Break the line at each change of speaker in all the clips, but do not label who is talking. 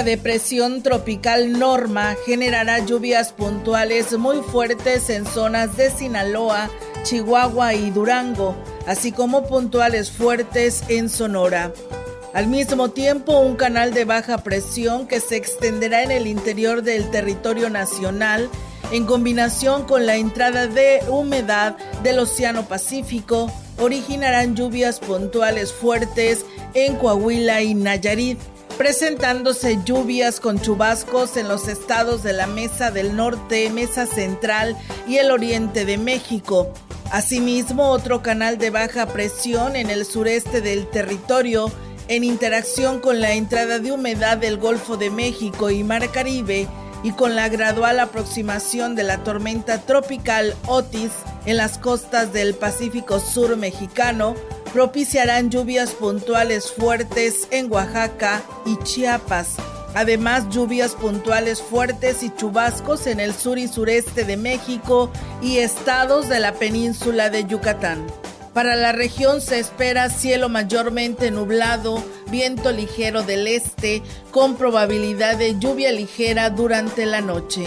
La depresión tropical Norma generará lluvias puntuales muy fuertes en zonas de Sinaloa, Chihuahua y Durango, así como puntuales fuertes en Sonora. Al mismo tiempo, un canal de baja presión que se extenderá en el interior del territorio nacional en combinación con la entrada de humedad del Océano Pacífico originarán lluvias puntuales fuertes en Coahuila y Nayarit presentándose lluvias con chubascos en los estados de la Mesa del Norte, Mesa Central y el Oriente de México. Asimismo, otro canal de baja presión en el sureste del territorio, en interacción con la entrada de humedad del Golfo de México y Mar Caribe, y con la gradual aproximación de la tormenta tropical Otis en las costas del Pacífico Sur mexicano, propiciarán lluvias puntuales fuertes en Oaxaca y Chiapas. Además, lluvias puntuales fuertes y chubascos en el sur y sureste de México y estados de la península de Yucatán. Para la región se espera cielo mayormente nublado, viento ligero del este, con probabilidad de lluvia ligera durante la noche.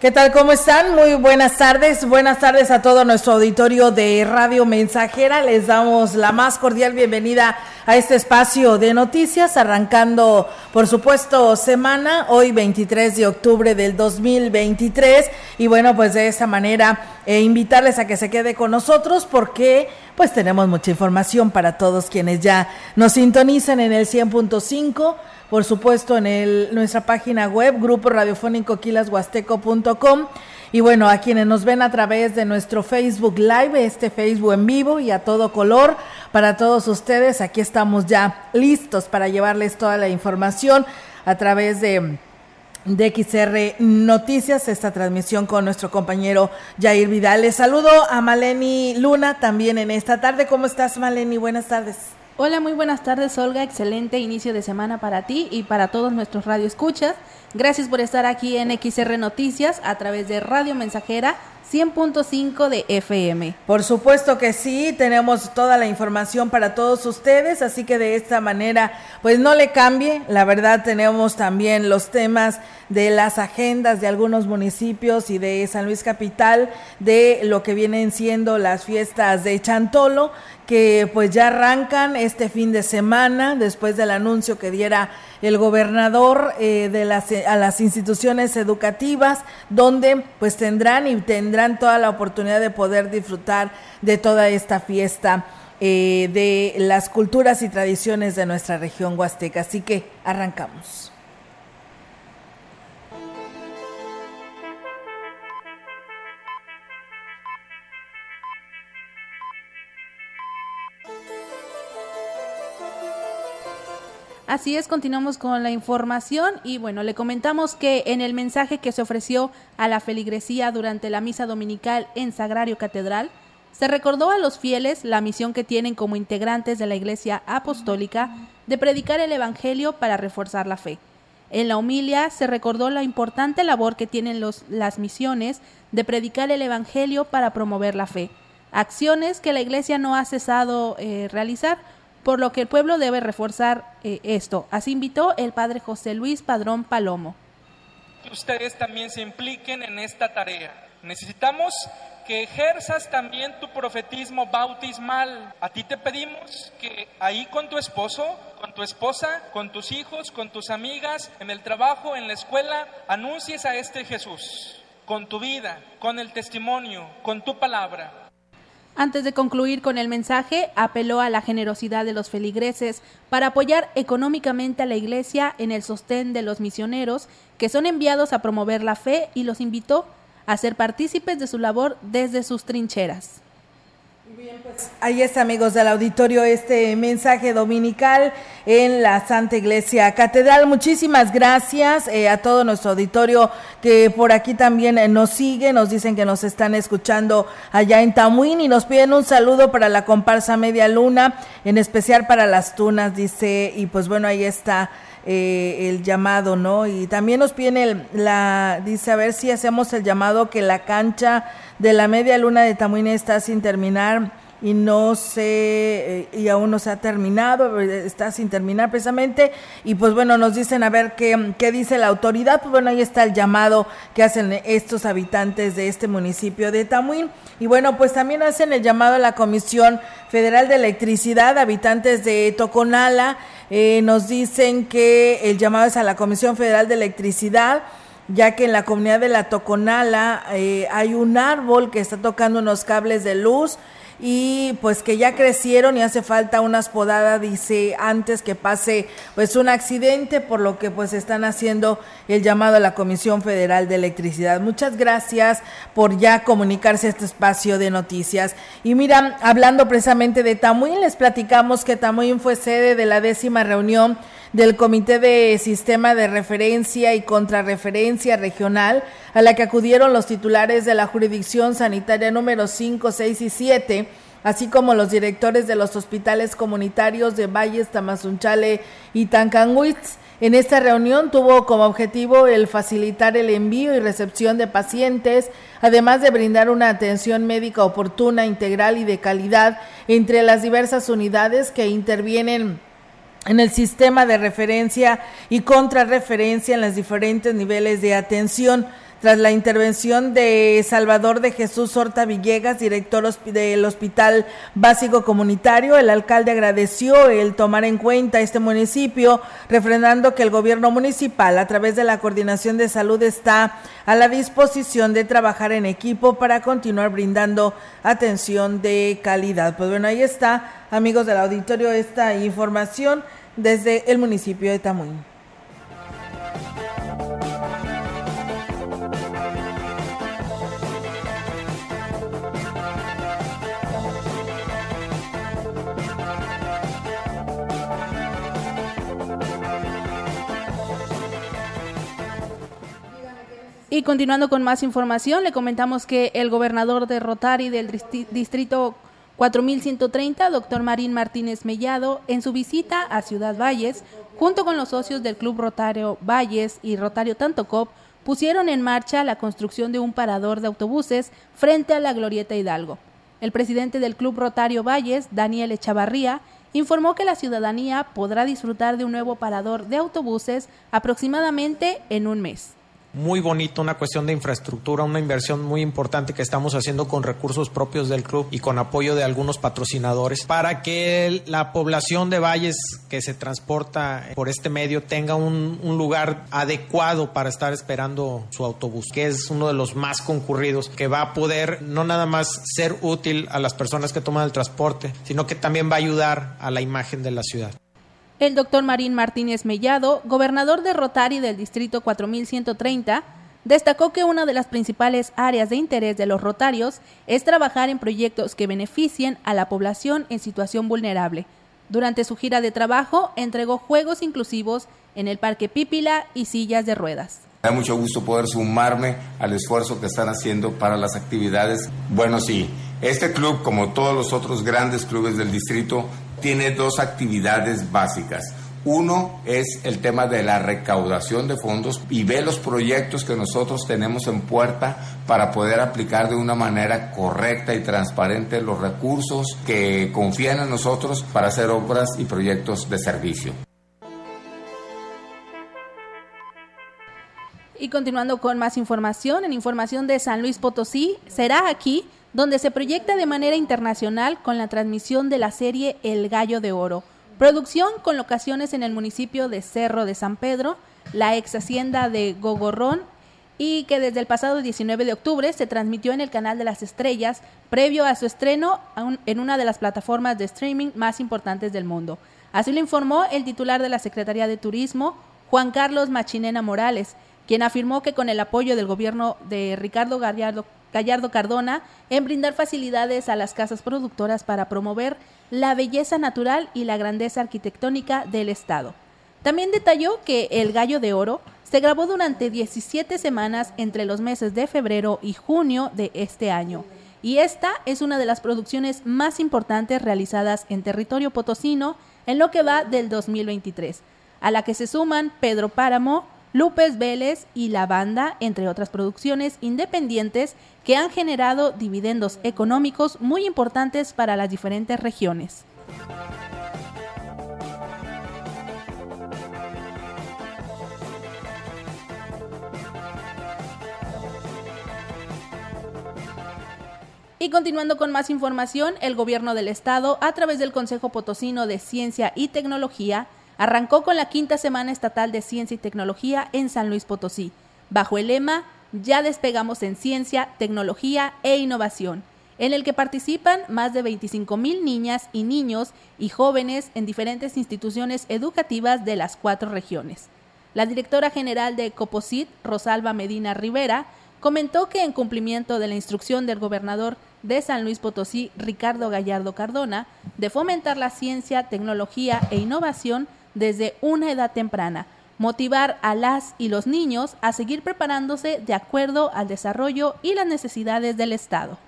¿Qué tal? ¿Cómo están? Muy buenas tardes. Buenas tardes a todo nuestro auditorio de Radio Mensajera. Les damos la más cordial bienvenida a este espacio de noticias, arrancando, por supuesto, semana, hoy 23 de octubre del 2023. Y bueno, pues de esta manera, eh, invitarles a que se quede con nosotros porque pues tenemos mucha información para todos quienes ya nos sintonizan en el 100.5 por supuesto en el, nuestra página web, grupo radiofónico quilashuasteco.com. Y bueno, a quienes nos ven a través de nuestro Facebook Live, este Facebook en vivo y a todo color, para todos ustedes, aquí estamos ya listos para llevarles toda la información a través de de XR Noticias, esta transmisión con nuestro compañero Jair Vidal. Les saludo a Maleni Luna también en esta tarde. ¿Cómo estás, Maleni? Buenas tardes.
Hola, muy buenas tardes, Olga. Excelente inicio de semana para ti y para todos nuestros radioescuchas. Gracias por estar aquí en XR Noticias a través de Radio Mensajera 100.5 de FM.
Por supuesto que sí, tenemos toda la información para todos ustedes, así que de esta manera, pues no le cambie. La verdad, tenemos también los temas de las agendas de algunos municipios y de San Luis Capital, de lo que vienen siendo las fiestas de Chantolo, que pues ya arrancan este fin de semana después del anuncio que diera el gobernador eh, de las, a las instituciones educativas, donde pues tendrán y tendrán toda la oportunidad de poder disfrutar de toda esta fiesta. Eh, de las culturas y tradiciones de nuestra región huasteca. Así que arrancamos.
Así es, continuamos con la información y bueno, le comentamos que en el mensaje que se ofreció a la feligresía durante la misa dominical en Sagrario Catedral, se recordó a los fieles la misión que tienen como integrantes de la Iglesia Apostólica de predicar el Evangelio para reforzar la fe. En la humilia se recordó la importante labor que tienen los, las misiones de predicar el Evangelio para promover la fe, acciones que la Iglesia no ha cesado eh, realizar, por lo que el pueblo debe reforzar eh, esto. Así invitó el padre José Luis Padrón Palomo.
Ustedes también se impliquen en esta tarea. Necesitamos que ejerzas también tu profetismo bautismal. A ti te pedimos que ahí con tu esposo, con tu esposa, con tus hijos, con tus amigas, en el trabajo, en la escuela, anuncies a este Jesús con tu vida, con el testimonio, con tu palabra.
Antes de concluir con el mensaje, apeló a la generosidad de los feligreses para apoyar económicamente a la Iglesia en el sostén de los misioneros que son enviados a promover la fe y los invitó a ser partícipes de su labor desde sus trincheras.
Bien, pues ahí está, amigos del auditorio, este mensaje dominical en la Santa Iglesia Catedral. Muchísimas gracias eh, a todo nuestro auditorio que por aquí también eh, nos sigue, nos dicen que nos están escuchando allá en Tamuín y nos piden un saludo para la comparsa Media Luna, en especial para las tunas, dice, y pues bueno, ahí está eh, el llamado, ¿no? Y también nos piden la, dice, a ver si hacemos el llamado que la cancha de la media luna de Tamuín está sin terminar y no se eh, y aún no se ha terminado, está sin terminar precisamente. Y pues bueno, nos dicen a ver qué, qué dice la autoridad, pues bueno, ahí está el llamado que hacen estos habitantes de este municipio de Tamuín. Y bueno, pues también hacen el llamado a la Comisión Federal de Electricidad, habitantes de Toconala, eh, nos dicen que el llamado es a la Comisión Federal de Electricidad, ya que en la comunidad de la Toconala eh, hay un árbol que está tocando unos cables de luz y pues que ya crecieron y hace falta unas podadas, dice, antes que pase pues un accidente, por lo que pues están haciendo el llamado a la Comisión Federal de Electricidad. Muchas gracias por ya comunicarse a este espacio de noticias. Y mira, hablando precisamente de Tamuín, les platicamos que Tamuín fue sede de la décima reunión del Comité de Sistema de Referencia y Contrarreferencia Regional, a la que acudieron los titulares de la jurisdicción sanitaria número 5, 6 y 7, así como los directores de los hospitales comunitarios de Valles, Tamazunchale y Tancanhuitz. En esta reunión tuvo como objetivo el facilitar el envío y recepción de pacientes, además de brindar una atención médica oportuna, integral y de calidad entre las diversas unidades que intervienen en el sistema de referencia y contrarreferencia en los diferentes niveles de atención. Tras la intervención de Salvador de Jesús Horta Villegas, director del Hospital Básico Comunitario, el alcalde agradeció el tomar en cuenta este municipio, refrendando que el gobierno municipal, a través de la Coordinación de Salud, está a la disposición de trabajar en equipo para continuar brindando atención de calidad. Pues bueno, ahí está, amigos del auditorio, esta información desde el municipio de Tamuín.
Y continuando con más información, le comentamos que el gobernador de Rotary del distrito 4130, doctor Marín Martínez Mellado, en su visita a Ciudad Valles, junto con los socios del Club Rotario Valles y Rotario Tantocop, pusieron en marcha la construcción de un parador de autobuses frente a la Glorieta Hidalgo. El presidente del Club Rotario Valles, Daniel Echavarría, informó que la ciudadanía podrá disfrutar de un nuevo parador de autobuses aproximadamente en un mes
muy bonito, una cuestión de infraestructura, una inversión muy importante que estamos haciendo con recursos propios del club y con apoyo de algunos patrocinadores para que la población de Valles que se transporta por este medio tenga un, lugar adecuado para estar esperando su autobús, que es uno de los más concurridos, que va a poder no nada más ser útil a las personas que toman el transporte, sino que también va a ayudar a la imagen de la ciudad.
El doctor Marín Martínez Mellado, gobernador de Rotary del Distrito 4130, destacó que una de las principales áreas de interés de los rotarios es trabajar en proyectos que beneficien a la población en situación vulnerable. Durante su gira de trabajo, entregó juegos inclusivos en el Parque Pípila y sillas de ruedas.
Me da mucho gusto poder sumarme al esfuerzo que están haciendo para las actividades. Bueno, sí, este club, como todos los otros grandes clubes del distrito, tiene dos actividades básicas. Uno es el tema de la recaudación de fondos y ve los proyectos que nosotros tenemos en puerta para poder aplicar de una manera correcta y transparente los recursos que confían en nosotros para hacer obras y proyectos de servicio.
Y continuando con más información, en información de San Luis Potosí, será aquí donde se proyecta de manera internacional con la transmisión de la serie El Gallo de Oro Producción con locaciones en el municipio de Cerro de San Pedro, la ex hacienda de Gogorrón y que desde el pasado 19 de octubre se transmitió en el canal de las estrellas previo a su estreno en una de las plataformas de streaming más importantes del mundo. Así lo informó el titular de la Secretaría de Turismo, Juan Carlos Machinena Morales, quien afirmó que con el apoyo del gobierno de Ricardo Gallardo Cardona en brindar facilidades a las casas productoras para promover la belleza natural y la grandeza arquitectónica del Estado. También detalló que El Gallo de Oro se grabó durante 17 semanas entre los meses de febrero y junio de este año, y esta es una de las producciones más importantes realizadas en territorio potosino en lo que va del 2023, a la que se suman Pedro Páramo, Lupes Vélez y La Banda, entre otras producciones independientes que han generado dividendos económicos muy importantes para las diferentes regiones. Y continuando con más información, el gobierno del estado, a través del Consejo Potosino de Ciencia y Tecnología, arrancó con la quinta Semana Estatal de Ciencia y Tecnología en San Luis Potosí, bajo el lema Ya despegamos en ciencia, tecnología e innovación, en el que participan más de 25 mil niñas y niños y jóvenes en diferentes instituciones educativas de las cuatro regiones. La directora general de Coposit, Rosalba Medina Rivera, comentó que en cumplimiento de la instrucción del gobernador de San Luis Potosí, Ricardo Gallardo Cardona, de fomentar la ciencia, tecnología e innovación, desde una edad temprana, motivar a las y los niños a seguir preparándose de acuerdo al desarrollo y las necesidades del Estado.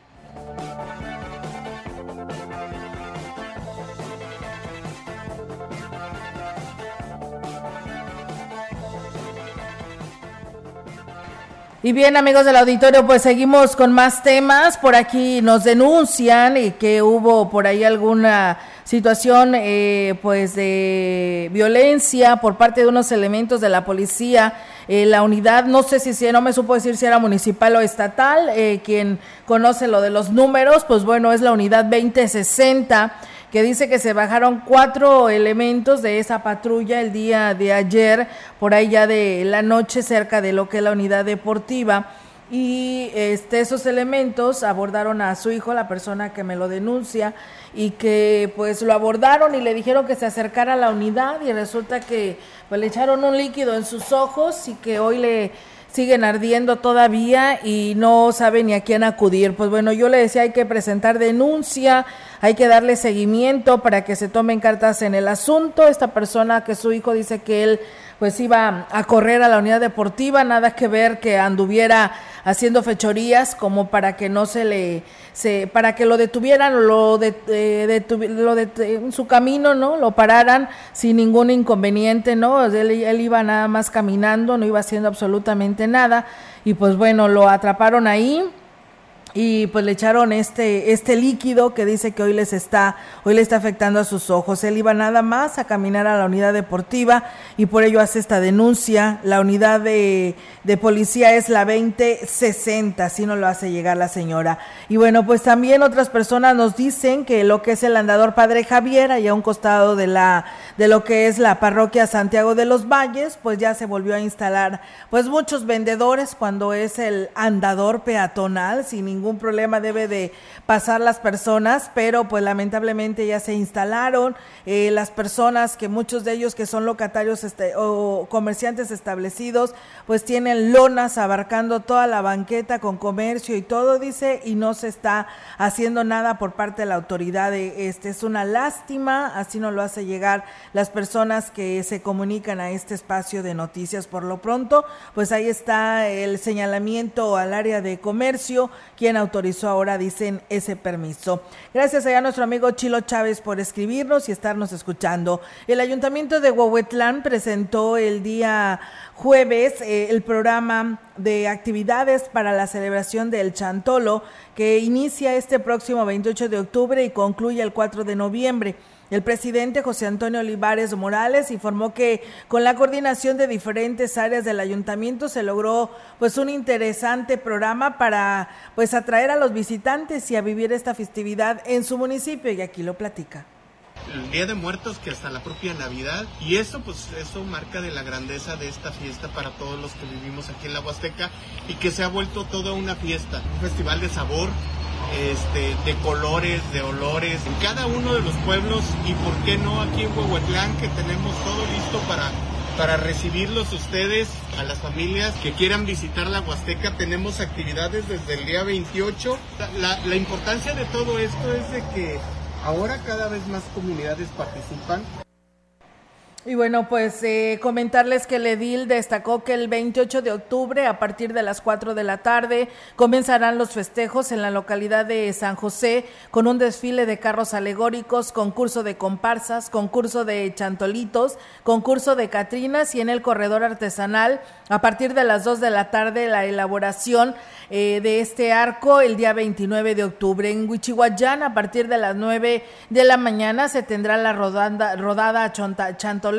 Y bien, amigos del auditorio, pues seguimos con más temas. Por aquí nos denuncian y que hubo por ahí alguna situación eh, pues de violencia por parte de unos elementos de la policía. Eh, la unidad, no sé si, si, no me supo decir si era municipal o estatal, eh, quien conoce lo de los números, pues bueno, es la unidad 2060 que dice que se bajaron cuatro elementos de esa patrulla el día de ayer, por ahí ya de la noche, cerca de lo que es la unidad deportiva. Y este, esos elementos abordaron a su hijo, la persona que me lo denuncia, y que pues lo abordaron y le dijeron que se acercara a la unidad y resulta que pues, le echaron un líquido en sus ojos y que hoy le siguen ardiendo todavía y no sabe ni a quién acudir. Pues bueno, yo le decía hay que presentar denuncia, hay que darle seguimiento para que se tomen cartas en el asunto. Esta persona que su hijo dice que él pues iba a correr a la unidad deportiva, nada que ver que anduviera haciendo fechorías como para que no se le se para que lo detuvieran lo de, eh, lo de en su camino no lo pararan sin ningún inconveniente no él, él iba nada más caminando no iba haciendo absolutamente nada y pues bueno lo atraparon ahí y pues le echaron este este líquido que dice que hoy les está hoy le está afectando a sus ojos. Él iba nada más a caminar a la unidad deportiva y por ello hace esta denuncia. La unidad de, de policía es la 2060, así nos lo hace llegar la señora. Y bueno, pues también otras personas nos dicen que lo que es el andador Padre Javier, allá a un costado de la de lo que es la parroquia Santiago de los Valles, pues ya se volvió a instalar pues muchos vendedores cuando es el andador peatonal sin ningún ningún problema debe de pasar las personas, pero pues lamentablemente ya se instalaron eh, las personas que muchos de ellos que son locatarios este, o comerciantes establecidos, pues tienen lonas abarcando toda la banqueta con comercio y todo, dice, y no se está haciendo nada por parte de la autoridad. Este es una lástima, así nos lo hace llegar las personas que se comunican a este espacio de noticias. Por lo pronto, pues ahí está el señalamiento al área de comercio, quien autorizó ahora, dicen, ese permiso. Gracias allá a nuestro amigo Chilo Chávez por escribirnos y estarnos escuchando. El Ayuntamiento de Huehuetlán presentó el día jueves eh, el programa de actividades para la celebración del Chantolo que inicia este próximo 28 de octubre y concluye el 4 de noviembre. El presidente José Antonio Olivares Morales informó que con la coordinación de diferentes áreas del ayuntamiento se logró pues un interesante programa para pues atraer a los visitantes y a vivir esta festividad en su municipio y aquí lo platica
el Día de Muertos que hasta la propia Navidad y eso pues eso marca de la grandeza de esta fiesta para todos los que vivimos aquí en la Huasteca y que se ha vuelto toda una fiesta, un festival de sabor, este, de colores, de olores, en cada uno de los pueblos y por qué no aquí en Huehuetlán que tenemos todo listo para, para recibirlos ustedes, a las familias que quieran visitar la Huasteca. Tenemos actividades desde el día 28. La, la importancia de todo esto es de que ahora cada vez más comunidades participan
y bueno, pues eh, comentarles que el edil destacó que el 28 de octubre, a partir de las 4 de la tarde, comenzarán los festejos en la localidad de San José con un desfile de carros alegóricos, concurso de comparsas, concurso de chantolitos, concurso de catrinas y en el corredor artesanal, a partir de las 2 de la tarde, la elaboración eh, de este arco el día 29 de octubre. En Huichihuayán, a partir de las 9 de la mañana, se tendrá la rodada, rodada chantolita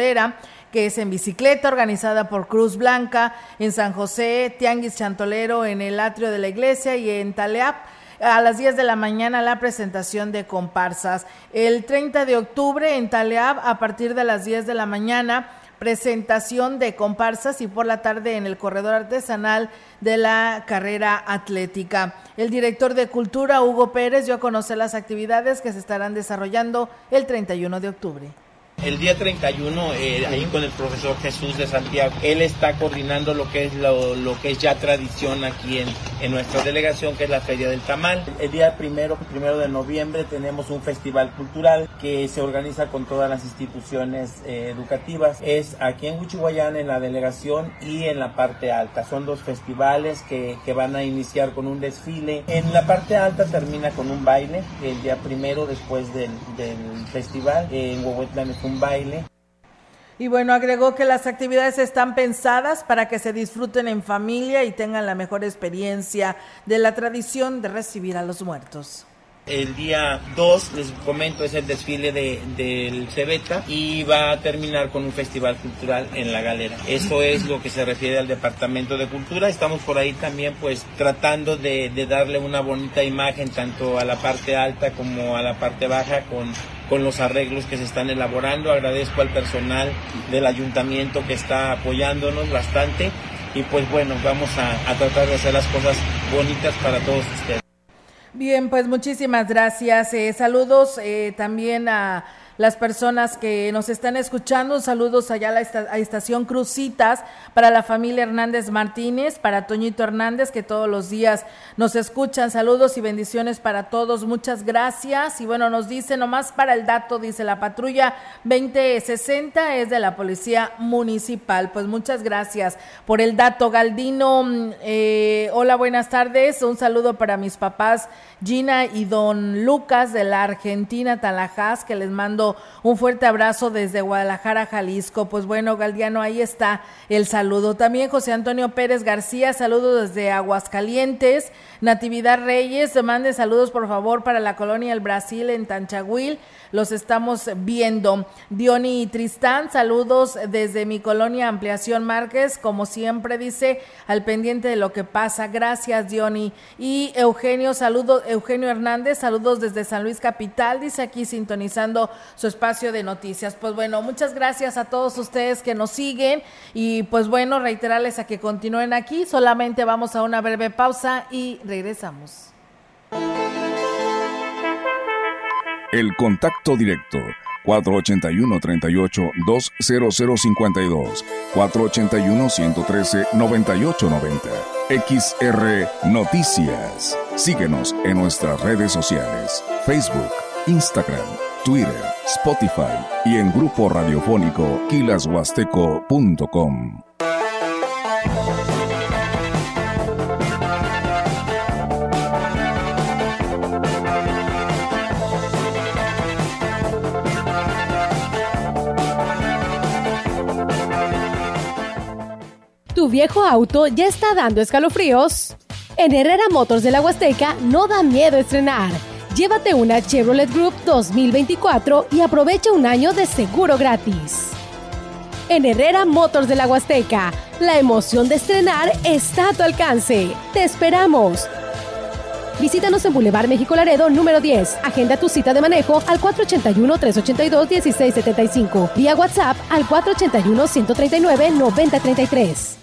que es en bicicleta, organizada por Cruz Blanca, en San José, Tianguis Chantolero, en el atrio de la iglesia y en Taleap a las 10 de la mañana la presentación de comparsas. El 30 de octubre en Taleab a partir de las 10 de la mañana presentación de comparsas y por la tarde en el corredor artesanal de la carrera atlética. El director de Cultura, Hugo Pérez, dio a conocer las actividades que se estarán desarrollando el 31 de octubre.
El día 31, eh, ahí con el profesor Jesús de Santiago, él está coordinando lo que es lo, que es ya tradición aquí en, en, nuestra delegación, que es la Feria del Tamal. El día primero, primero de noviembre tenemos un festival cultural que se organiza con todas las instituciones eh, educativas. Es aquí en Huichihuayán, en la delegación y en la parte alta. Son dos festivales que, que van a iniciar con un desfile. En la parte alta termina con un baile el día primero después del, del festival. En Huehuetlán un baile.
Y bueno, agregó que las actividades están pensadas para que se disfruten en familia y tengan la mejor experiencia de la tradición de recibir a los muertos.
El día 2, les comento, es el desfile de, del Cebeta y va a terminar con un festival cultural en la galera. Eso es lo que se refiere al Departamento de Cultura. Estamos por ahí también pues tratando de, de darle una bonita imagen tanto a la parte alta como a la parte baja con, con los arreglos que se están elaborando. Agradezco al personal del ayuntamiento que está apoyándonos bastante y pues bueno, vamos a, a tratar de hacer las cosas bonitas para todos ustedes.
Bien, pues muchísimas gracias. Eh, saludos eh, también a las personas que nos están escuchando. Saludos allá a la estación Crucitas para la familia Hernández Martínez, para Toñito Hernández, que todos los días nos escuchan. Saludos y bendiciones para todos. Muchas gracias. Y bueno, nos dice nomás para el dato, dice la patrulla 2060 es de la Policía Municipal. Pues muchas gracias por el dato, Galdino. Eh, hola, buenas tardes. Un saludo para mis papás Gina y don Lucas de la Argentina, Talajás, que les mando un fuerte abrazo desde Guadalajara, Jalisco. Pues bueno, Galdiano, ahí está el saludo. También José Antonio Pérez García, saludos desde Aguascalientes. Natividad Reyes, mande saludos por favor para la colonia El Brasil en Tanchahuil. Los estamos viendo. Diony Tristán, saludos desde mi colonia Ampliación Márquez, como siempre dice, al pendiente de lo que pasa. Gracias, Diony. Y Eugenio, saludos Eugenio Hernández, saludos desde San Luis Capital, dice aquí sintonizando su espacio de noticias. Pues bueno, muchas gracias a todos ustedes que nos siguen y pues bueno, reiterarles a que continúen aquí, solamente vamos a una breve pausa y regresamos.
El contacto directo 481-38-20052, 481-113-9890. XR Noticias. Síguenos en nuestras redes sociales, Facebook, Instagram, Twitter, Spotify y en grupo radiofónico quilashuasteco.com.
¿Tu viejo auto ya está dando escalofríos? En Herrera Motors de la Huasteca no da miedo estrenar. Llévate una Chevrolet Group 2024 y aprovecha un año de seguro gratis. En Herrera Motors de la Huasteca, la emoción de estrenar está a tu alcance. ¡Te esperamos! Visítanos en Boulevard México Laredo número 10. Agenda tu cita de manejo al 481-382-1675. Vía WhatsApp al 481-139-9033.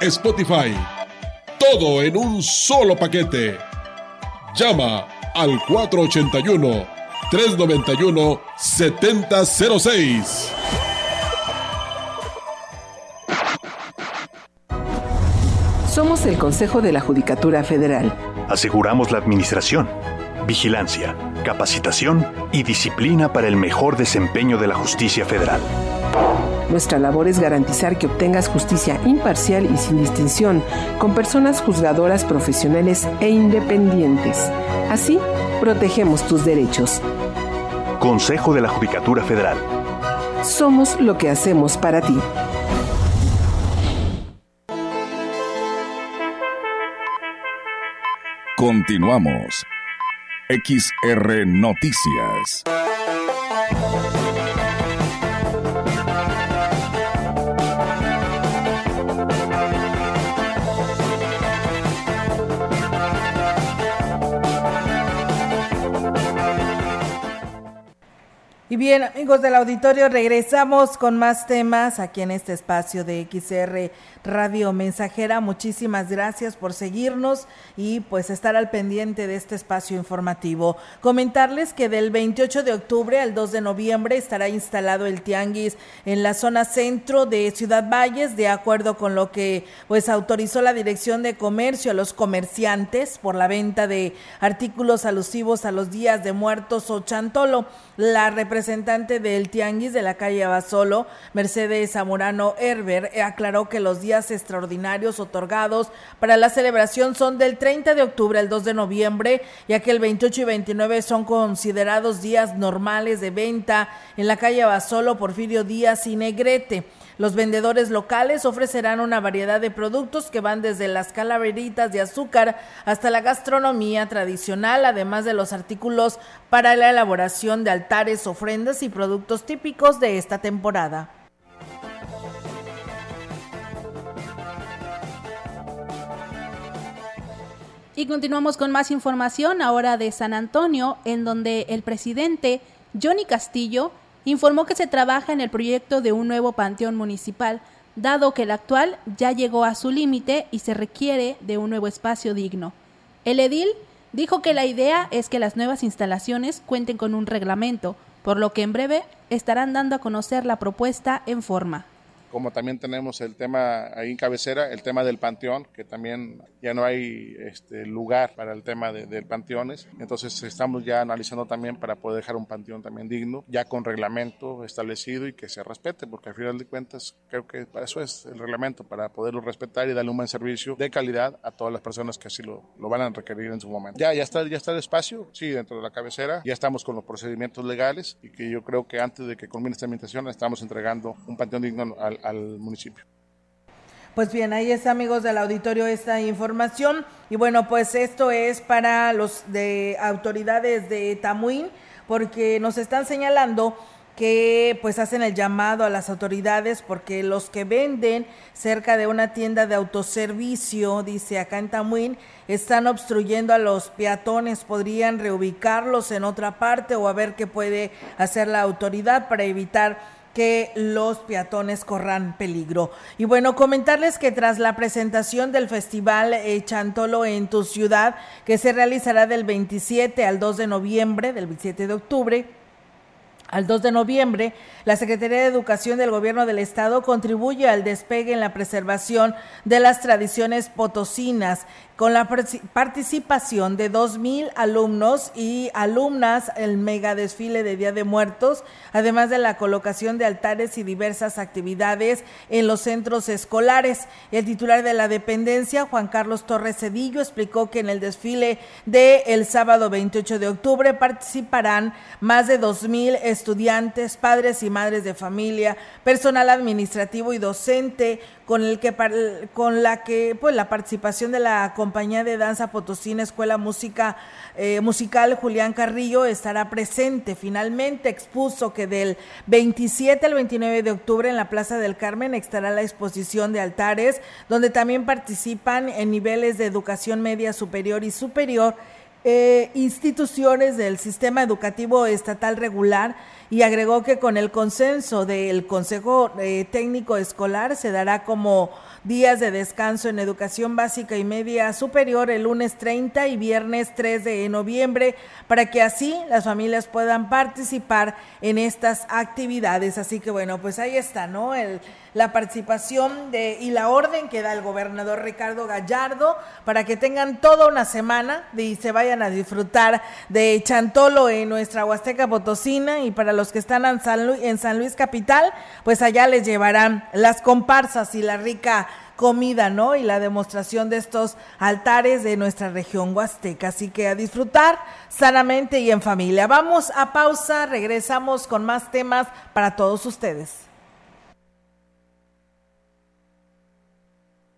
Spotify. Todo en un solo paquete. Llama al 481-391-7006.
Somos el Consejo de la Judicatura Federal.
Aseguramos la administración, vigilancia, capacitación y disciplina para el mejor desempeño de la justicia federal.
Nuestra labor es garantizar que obtengas justicia imparcial y sin distinción, con personas juzgadoras profesionales e independientes. Así, protegemos tus derechos.
Consejo de la Judicatura Federal.
Somos lo que hacemos para ti.
Continuamos. XR Noticias.
Bien, amigos del auditorio, regresamos con más temas aquí en este espacio de XR Radio Mensajera. Muchísimas gracias por seguirnos y pues estar al pendiente de este espacio informativo. Comentarles que del 28 de octubre al 2 de noviembre estará instalado el Tianguis en la zona centro de Ciudad Valles, de acuerdo con lo que pues autorizó la Dirección de Comercio a los comerciantes por la venta de artículos alusivos a los días de muertos o chantolo. La representante del Tianguis de la calle Abasolo, Mercedes Zamorano Herber, aclaró que los días extraordinarios otorgados para la celebración son del 30 de octubre al 2 de noviembre, ya que el 28 y 29 son considerados días normales de venta en la calle Abasolo, Porfirio Díaz y Negrete. Los vendedores locales ofrecerán una variedad de productos que van desde las calaveritas de azúcar hasta la gastronomía tradicional, además de los artículos para la elaboración de altares, ofrendas y productos típicos de esta temporada.
Y continuamos con más información ahora de San Antonio, en donde el presidente Johnny Castillo informó que se trabaja en el proyecto de un nuevo panteón municipal, dado que el actual ya llegó a su límite y se requiere de un nuevo espacio digno. El edil dijo que la idea es que las nuevas instalaciones cuenten con un reglamento, por lo que en breve estarán dando a conocer la propuesta en forma
como también tenemos el tema ahí en cabecera, el tema del panteón, que también ya no hay este, lugar para el tema de, del panteones. Entonces estamos ya analizando también para poder dejar un panteón también digno, ya con reglamento establecido y que se respete, porque al final de cuentas creo que para eso es el reglamento, para poderlo respetar y darle un buen servicio de calidad a todas las personas que así lo, lo van a requerir en su momento. Ya, ya está, ya está el espacio, sí, dentro de la cabecera, ya estamos con los procedimientos legales y que yo creo que antes de que culmine esta administración estamos entregando un panteón digno al, al, municipio.
Pues bien, ahí está, amigos del auditorio, esta información. Y bueno, pues esto es para los de autoridades de Tamuín, porque nos están señalando que pues hacen el llamado a las autoridades porque los que venden cerca de una tienda de autoservicio, dice acá en Tamuín, están obstruyendo a los peatones, podrían reubicarlos en otra parte o a ver qué puede hacer la autoridad para evitar que los peatones corran peligro. Y bueno, comentarles que tras la presentación del Festival eh, Chantolo en tu ciudad, que se realizará del 27 al 2 de noviembre, del 27 de octubre, al 2 de noviembre, la Secretaría de Educación del Gobierno del Estado contribuye al despegue en la preservación de las tradiciones potosinas con la participación de 2.000 alumnos y alumnas, el mega desfile de Día de Muertos, además de la colocación de altares y diversas actividades en los centros escolares. El titular de la dependencia, Juan Carlos Torres Cedillo, explicó que en el desfile del el sábado 28 de octubre participarán más de 2.000 estudiantes, padres y madres de familia, personal administrativo y docente, con el que con la que pues la participación de la compañía de danza Potosina Escuela Música eh, Musical Julián Carrillo estará presente. Finalmente expuso que del 27 al 29 de octubre en la Plaza del Carmen estará la exposición de altares, donde también participan en niveles de educación media superior y superior eh, instituciones del sistema educativo estatal regular y agregó que con el consenso del Consejo eh, Técnico Escolar se dará como días de descanso en educación básica y media superior el lunes 30 y viernes 3 de noviembre para que así las familias puedan participar en estas actividades. Así que bueno, pues ahí está, ¿no? El, la participación de, y la orden que da el gobernador Ricardo Gallardo para que tengan toda una semana y se vayan a disfrutar de Chantolo en nuestra Huasteca Potosina y para los que están en San, Luis, en San Luis Capital, pues allá les llevarán las comparsas y la rica comida, ¿no? Y la demostración de estos altares de nuestra región huasteca. Así que a disfrutar sanamente y en familia. Vamos a pausa, regresamos con más temas para todos ustedes.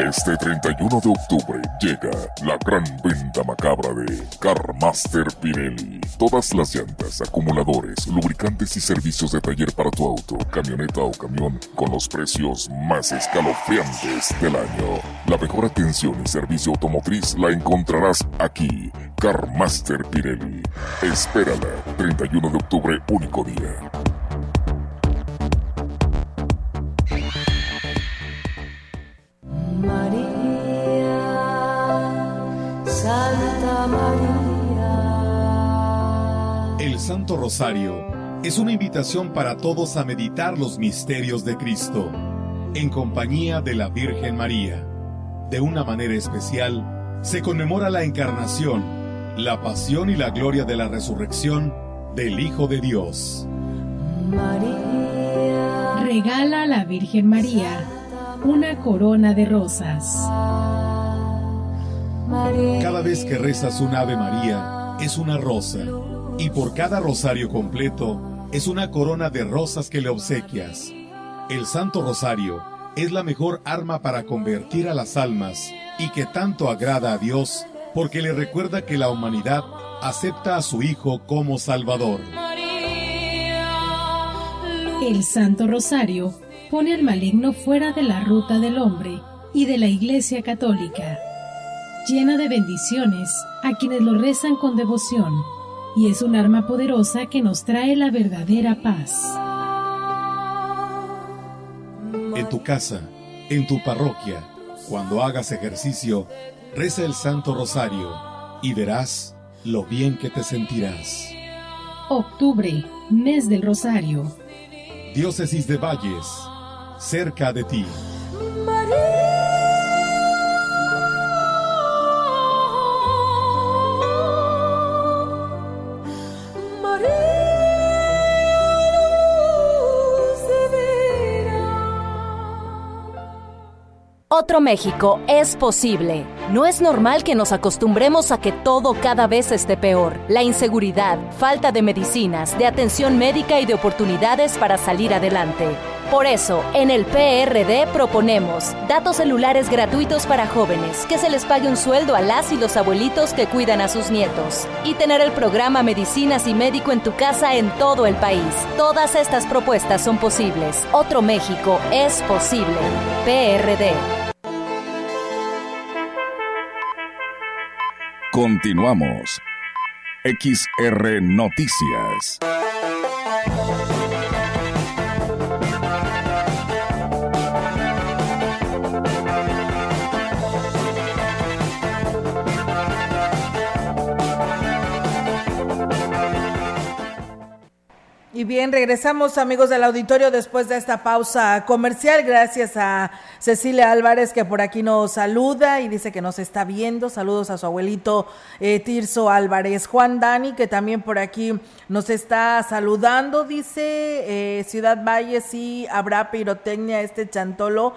Este 31 de octubre llega la gran venta macabra de CarMaster Pirelli. Todas las llantas, acumuladores, lubricantes y servicios de taller para tu auto, camioneta o camión con los precios más escalofriantes del año. La mejor atención y servicio automotriz la encontrarás aquí. CarMaster Pirelli. Espérala, 31 de octubre, único día.
Santa María. El Santo Rosario es una invitación para todos a meditar los misterios de Cristo, en compañía de la Virgen María. De una manera especial, se conmemora la encarnación, la pasión y la gloria de la resurrección del Hijo de Dios.
Regala a la Virgen María una corona de rosas.
Cada vez que rezas un Ave María, es una rosa. Y por cada rosario completo, es una corona de rosas que le obsequias. El Santo Rosario es la mejor arma para convertir a las almas y que tanto agrada a Dios porque le recuerda que la humanidad acepta a su Hijo como Salvador.
El Santo Rosario pone al maligno fuera de la ruta del hombre y de la Iglesia Católica llena de bendiciones a quienes lo rezan con devoción y es un arma poderosa que nos trae la verdadera paz.
En tu casa, en tu parroquia, cuando hagas ejercicio, reza el Santo Rosario y verás lo bien que te sentirás.
Octubre, mes del Rosario.
Diócesis de Valles, cerca de ti.
Otro México es posible. No es normal que nos acostumbremos a que todo cada vez esté peor. La inseguridad, falta de medicinas, de atención médica y de oportunidades para salir adelante. Por eso, en el PRD proponemos datos celulares gratuitos para jóvenes, que se les pague un sueldo a las y los abuelitos que cuidan a sus nietos, y tener el programa Medicinas y Médico en tu casa en todo el país. Todas estas propuestas son posibles. Otro México es posible. PRD.
Continuamos. XR Noticias.
Y bien, regresamos amigos del auditorio después de esta pausa comercial. Gracias a Cecilia Álvarez que por aquí nos saluda y dice que nos está viendo. Saludos a su abuelito eh, Tirso Álvarez. Juan Dani que también por aquí nos está saludando. Dice eh, Ciudad Valle, sí habrá pirotecnia este chantolo.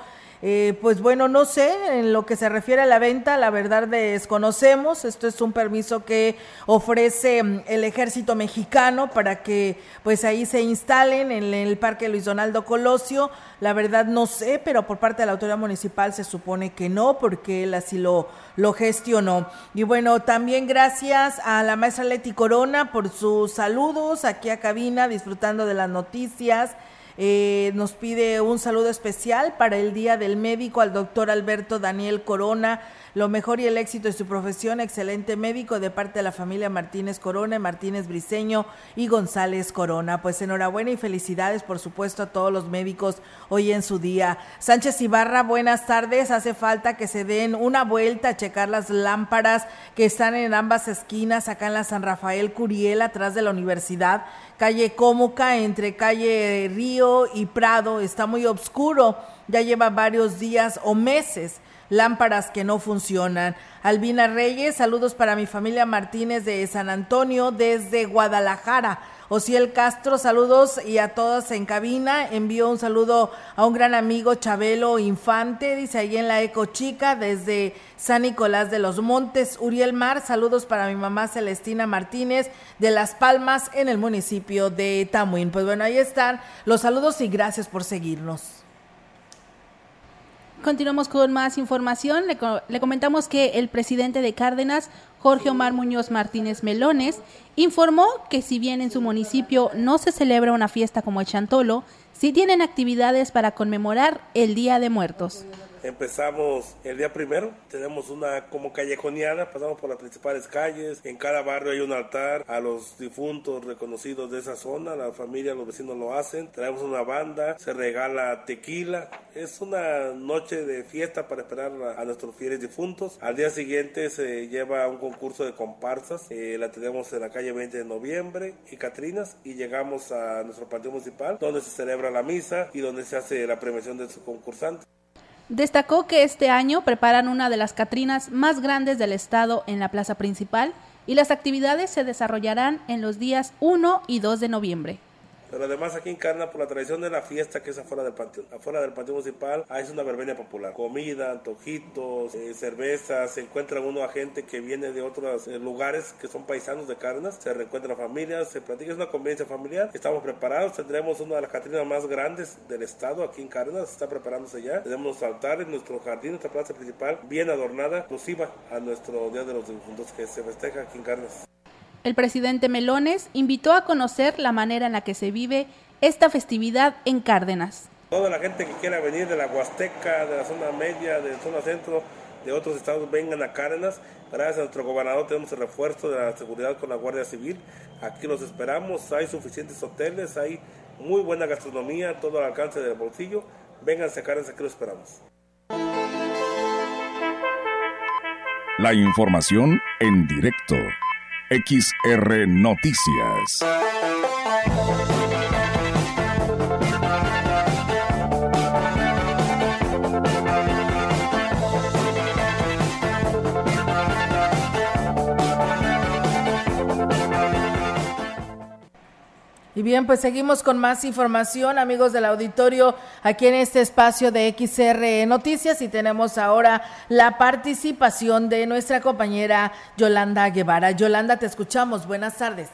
Eh, pues bueno, no sé, en lo que se refiere a la venta, la verdad desconocemos. Esto es un permiso que ofrece mm, el ejército mexicano para que pues ahí se instalen en el Parque Luis Donaldo Colosio. La verdad no sé, pero por parte de la autoridad municipal se supone que no, porque él así lo, lo gestionó. Y bueno, también gracias a la maestra Leti Corona por sus saludos aquí a cabina, disfrutando de las noticias. Eh, nos pide un saludo especial para el Día del Médico al doctor Alberto Daniel Corona. Lo mejor y el éxito de su profesión, excelente médico de parte de la familia Martínez Corona, Martínez Briseño y González Corona. Pues enhorabuena y felicidades, por supuesto, a todos los médicos hoy en su día. Sánchez Ibarra, buenas tardes. Hace falta que se den una vuelta a checar las lámparas que están en ambas esquinas, acá en la San Rafael Curiel, atrás de la universidad calle Cómoca, entre calle Río y Prado, está muy oscuro, ya lleva varios días o meses lámparas que no funcionan. Albina Reyes, saludos para mi familia Martínez de San Antonio desde Guadalajara. Ociel Castro, saludos y a todos en cabina. Envío un saludo a un gran amigo Chabelo Infante, dice ahí en la Eco Chica, desde San Nicolás de los Montes. Uriel Mar, saludos para mi mamá Celestina Martínez de Las Palmas en el municipio de Tamuín. Pues bueno, ahí están los saludos y gracias por seguirnos.
Continuamos con más información. Le, le, comentamos que el presidente de Cárdenas, Jorge Omar Muñoz Martínez Melones, informó que si bien en su municipio no se celebra una fiesta como el Chantolo, sí tienen actividades para conmemorar el Día de Muertos.
Empezamos el día primero, tenemos una como callejoneada, pasamos por las principales calles, en cada barrio hay un altar a los difuntos reconocidos de esa zona, la familia, los vecinos lo hacen, traemos una banda, se regala tequila, es una noche de fiesta para esperar a, nuestros fieles difuntos. Al día siguiente se lleva un concurso de comparsas, eh, la tenemos en la calle 20 de noviembre y Catrinas y llegamos a nuestro partido municipal donde se celebra la misa y donde se hace la premiación de su concursante.
Destacó que este año preparan una de las Catrinas más grandes del estado en la plaza principal y las actividades se desarrollarán en los días 1 y 2 de noviembre.
Pero además aquí en Carna, por la tradición de la fiesta que es afuera del panteón, afuera del panteón municipal, hay una verbena popular. Comida, antojitos, eh, cerveza, se encuentra uno a gente que viene de otros eh, lugares que son paisanos de Carnas, se reencuentran familias, se platica, es una convivencia familiar. Estamos preparados, tendremos una de las catrinas más grandes del estado aquí en Carnas, está preparándose ya. Tenemos nuestro altar nuestro jardín, nuestra plaza principal, bien adornada, exclusiva a nuestro Día de los Difuntos que se festeja aquí en Carnas.
El presidente Melones invitó a conocer la manera en la que se vive esta festividad en Cárdenas.
Toda la gente que quiera venir de la Huasteca, de la zona media, de la zona centro, de otros estados, vengan a Cárdenas. Gracias a nuestro gobernador tenemos el refuerzo de la seguridad con la Guardia Civil. Aquí los esperamos, hay suficientes hoteles, hay muy buena gastronomía, todo al alcance del bolsillo. Vénganse a Cárdenas, aquí los esperamos.
La información en directo. XR Noticias.
Y bien, pues seguimos con más información, amigos del auditorio, aquí en este espacio de XR Noticias y tenemos ahora la participación de nuestra compañera Yolanda Guevara. Yolanda, te escuchamos. Buenas tardes.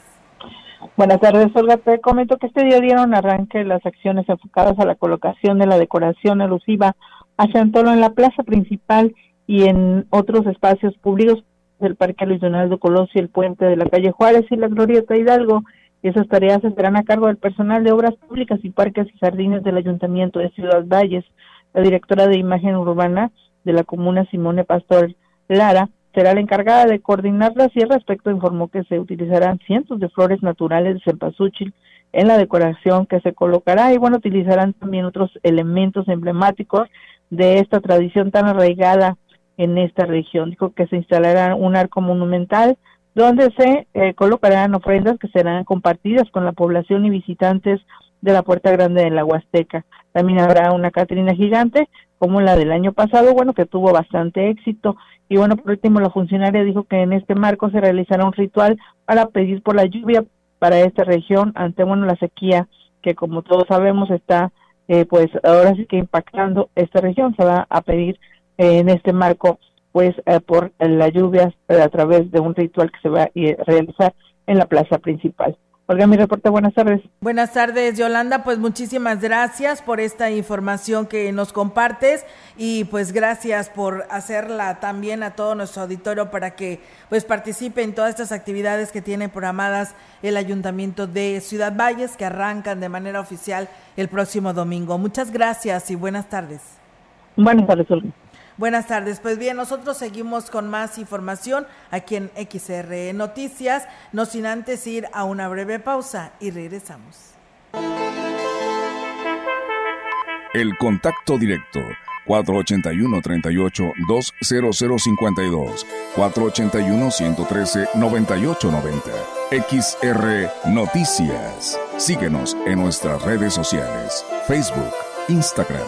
Buenas tardes, Olga. Te comento que este día dieron arranque las acciones enfocadas a la colocación de la decoración alusiva a Chantolo en la plaza principal y en otros espacios públicos del Parque Luis Donaldo Colosio, el puente de la calle Juárez y la Glorieta Hidalgo. Esas tareas estarán a cargo del personal de Obras Públicas y Parques y Jardines del Ayuntamiento de Ciudad Valles. La directora de Imagen Urbana de la comuna, Simone Pastor Lara, será la encargada de coordinarlas y al respecto informó que se utilizarán cientos de flores naturales de cempasúchil en la decoración que se colocará y bueno, utilizarán también otros elementos emblemáticos de esta tradición tan arraigada en esta región. Dijo que se instalará un arco monumental donde se eh, colocarán ofrendas que serán compartidas con la población y visitantes de la Puerta Grande de la Huasteca. También habrá una Catrina gigante, como la del año pasado, bueno, que tuvo bastante éxito. Y bueno, por último, la funcionaria dijo que en este marco se realizará un ritual para pedir por la lluvia para esta región ante, bueno, la sequía que como todos sabemos está, eh, pues ahora sí que impactando esta región. Se va a pedir eh, en este marco pues eh, por las lluvias eh, a través de un ritual que se va a realizar en la plaza principal. Olga, mi reporte, buenas tardes.
Buenas tardes, Yolanda. Pues muchísimas gracias por esta información que nos compartes y pues gracias por hacerla también a todo nuestro auditorio para que pues participe en todas estas actividades que tiene programadas el Ayuntamiento de Ciudad Valles que arrancan de manera oficial el próximo domingo. Muchas gracias y buenas tardes.
Buenas tardes, Olga.
Buenas tardes. Pues bien, nosotros seguimos con más información aquí en XR Noticias, no sin antes ir a una breve pausa y regresamos.
El contacto directo 481-38-20052, 481-113-9890. XR Noticias. Síguenos en nuestras redes sociales, Facebook, Instagram,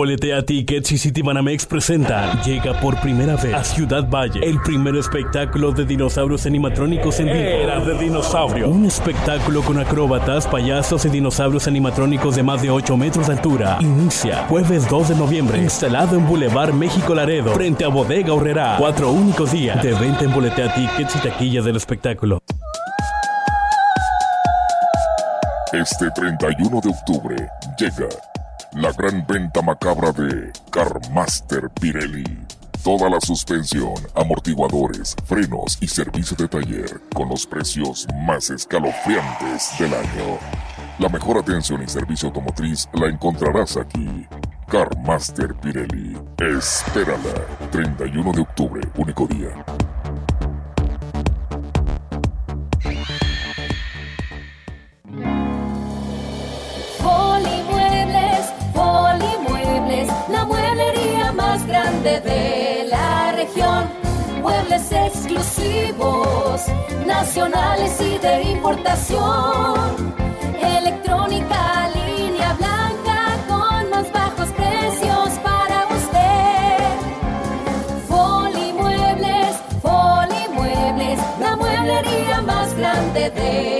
Boletea Tickets y Citibanamex presenta Llega por primera vez a Ciudad Valle el primer espectáculo de dinosaurios animatrónicos en vivo. Era de dinosaurio. Un espectáculo con acróbatas, payasos y dinosaurios animatrónicos de más de 8 metros de altura. Inicia jueves 2 de noviembre, instalado en Boulevard México Laredo, frente a Bodega Horrera. Cuatro únicos días de venta en Boletea Tickets y taquillas del espectáculo.
Este 31 de octubre llega la gran venta macabra de Carmaster Pirelli. Toda la suspensión, amortiguadores, frenos y servicio de taller con los precios más escalofriantes del año. La mejor atención y servicio automotriz la encontrarás aquí. Carmaster Pirelli. Espérala. 31 de octubre, único día.
De la región. Muebles exclusivos, nacionales y de importación. Electrónica, línea blanca con más bajos precios para usted. Polimuebles, Polimuebles, la mueblería más grande de.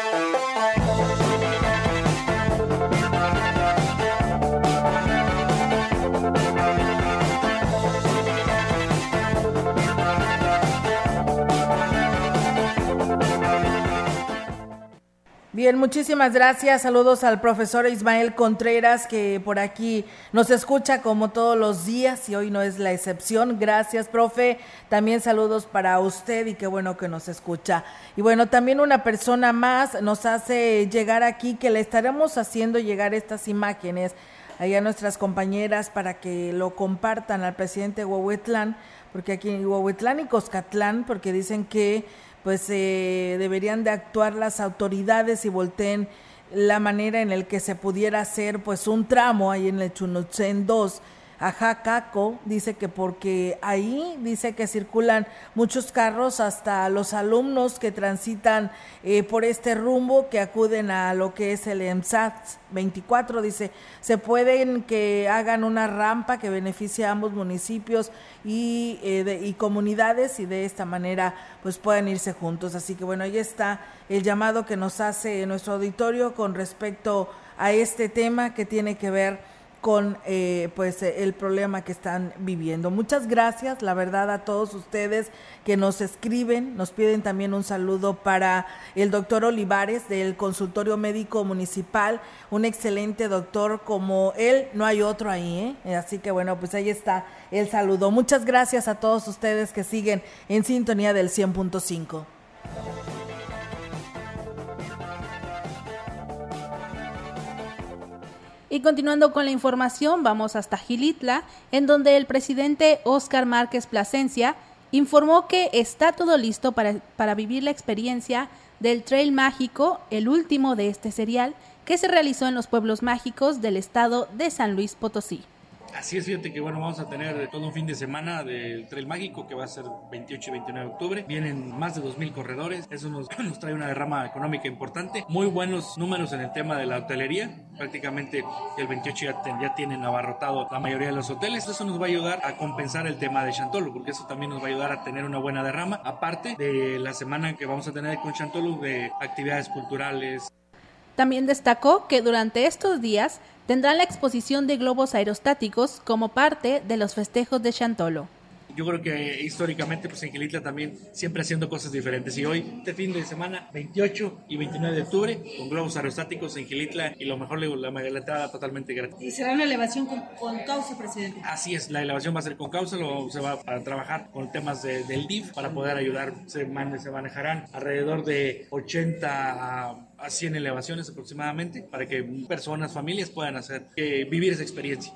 Bien, muchísimas gracias. Saludos al profesor Ismael Contreras que por aquí nos escucha como todos los días y hoy no es la excepción. Gracias, profe. También saludos para usted y qué bueno que nos escucha. Y bueno, también una persona más nos hace llegar aquí que le estaremos haciendo llegar estas imágenes ahí a nuestras compañeras para que lo compartan al presidente Huehuetlán, porque aquí en Huehuetlán y Coscatlán, porque dicen que pues eh, deberían de actuar las autoridades y volteen la manera en el que se pudiera hacer pues un tramo ahí en el Chunutzen 2 Ajacaco, dice que porque ahí dice que circulan muchos carros hasta los alumnos que transitan eh, por este rumbo que acuden a lo que es el EMSAT 24 dice se pueden que hagan una rampa que beneficie a ambos municipios y, eh, y comunidades y de esta manera pues puedan irse juntos así que bueno ahí está el llamado que nos hace nuestro auditorio con respecto a este tema que tiene que ver con eh, pues eh, el problema que están viviendo. Muchas gracias, la verdad, a todos ustedes que nos escriben, nos piden también un saludo para el doctor Olivares del consultorio médico municipal, un excelente doctor como él, no hay otro ahí, ¿eh? así que bueno, pues ahí está el saludo. Muchas gracias a todos ustedes que siguen en sintonía del 100.5.
Y continuando con la información, vamos hasta Gilitla, en donde el presidente Óscar Márquez Plasencia informó que está todo listo para, para vivir la experiencia del Trail Mágico, el último de este serial, que se realizó en los pueblos mágicos del estado de San Luis Potosí.
Así es, fíjate que bueno, vamos a tener todo un fin de semana del Trail Mágico que va a ser 28 y 29 de octubre. Vienen más de 2.000 corredores, eso nos, nos trae una derrama económica importante. Muy buenos números en el tema de la hotelería, prácticamente el 28 ya, ya tienen abarrotado la mayoría de los hoteles. Eso nos va a ayudar a compensar el tema de Chantolo, porque eso también nos va a ayudar a tener una buena derrama, aparte de la semana que vamos a tener con Chantolo de actividades culturales.
También destacó que durante estos días tendrán la exposición de globos aerostáticos como parte de los festejos de Chantolo.
Yo creo que históricamente, pues en Gilitla también siempre haciendo cosas diferentes. Y hoy, este fin de semana, 28 y 29 de octubre, con globos aerostáticos en Gilitla y lo mejor, la, la entrada totalmente gratis.
¿Y será una elevación con, con, causa, presidente?
Así es, la elevación va a ser con causa, lo, se va a trabajar con temas de, del DIF para poder ayudar. Se, man, se manejarán alrededor de 80 a a 100 elevaciones aproximadamente para que personas, familias puedan hacer, eh, vivir esa experiencia.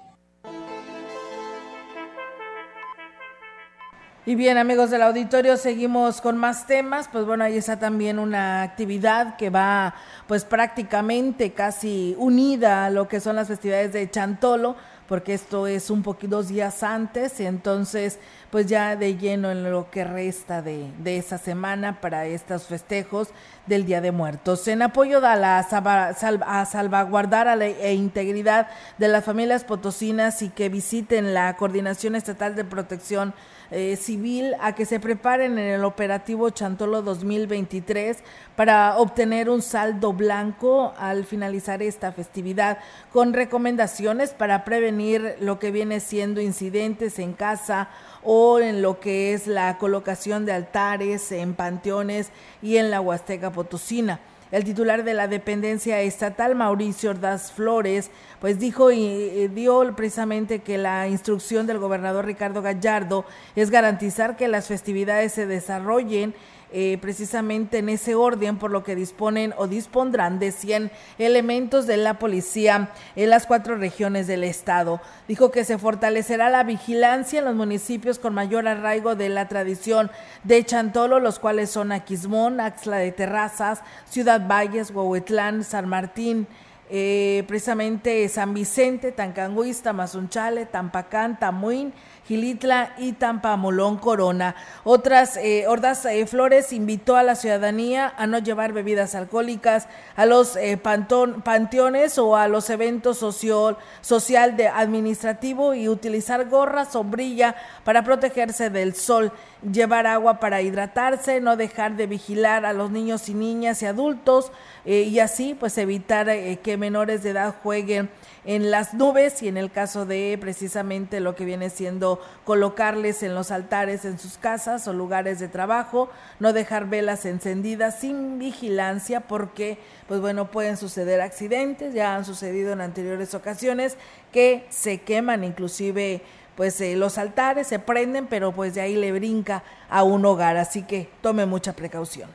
Y bien, amigos del auditorio, seguimos con más temas. Pues bueno, ahí está también una actividad que va pues prácticamente casi unida a lo que son las festividades de Chantolo, porque esto es un poquito dos días antes, y entonces pues ya de lleno en lo que resta de, de esa semana para estos festejos del Día de Muertos. En apoyo a, la, a salvaguardar a la e integridad de las familias potosinas y que visiten la Coordinación Estatal de Protección eh, civil a que se preparen en el operativo Chantolo 2023 para obtener un saldo blanco al finalizar esta festividad con recomendaciones para prevenir lo que viene siendo incidentes en casa o en lo que es la colocación de altares en panteones y en la Huasteca Potosina. El titular de la dependencia estatal, Mauricio Ordaz Flores, pues dijo y dio precisamente que la instrucción del gobernador Ricardo Gallardo es garantizar que las festividades se desarrollen eh, precisamente en ese orden, por lo que disponen o dispondrán de 100 elementos de la policía en las cuatro regiones del estado. Dijo que se fortalecerá la vigilancia en los municipios con mayor arraigo de la tradición de Chantolo, los cuales son Aquismón, Axla de Terrazas, Ciudad Valles, Huehuetlán, San Martín, eh, precisamente San Vicente, Tancanguista, Mazunchale, Tampacán, Tamuín, Gilitla y Tampamolón Corona. Otras eh, Hordas eh, Flores invitó a la ciudadanía a no llevar bebidas alcohólicas a los eh, panteones o a los eventos social, social de administrativo y utilizar gorra, sombrilla para protegerse del sol, llevar agua para hidratarse, no dejar de vigilar a los niños y niñas y adultos eh, y así pues evitar que menores de edad jueguen en las nubes y en el caso de precisamente lo que viene siendo colocarles en los altares en sus casas o lugares de trabajo, no dejar velas encendidas sin vigilancia porque, pues bueno, pueden suceder accidentes, ya han sucedido en anteriores ocasiones que se queman inclusive pues eh, los altares se prenden, pero pues de ahí le brinca a un hogar, así que tome mucha precaución.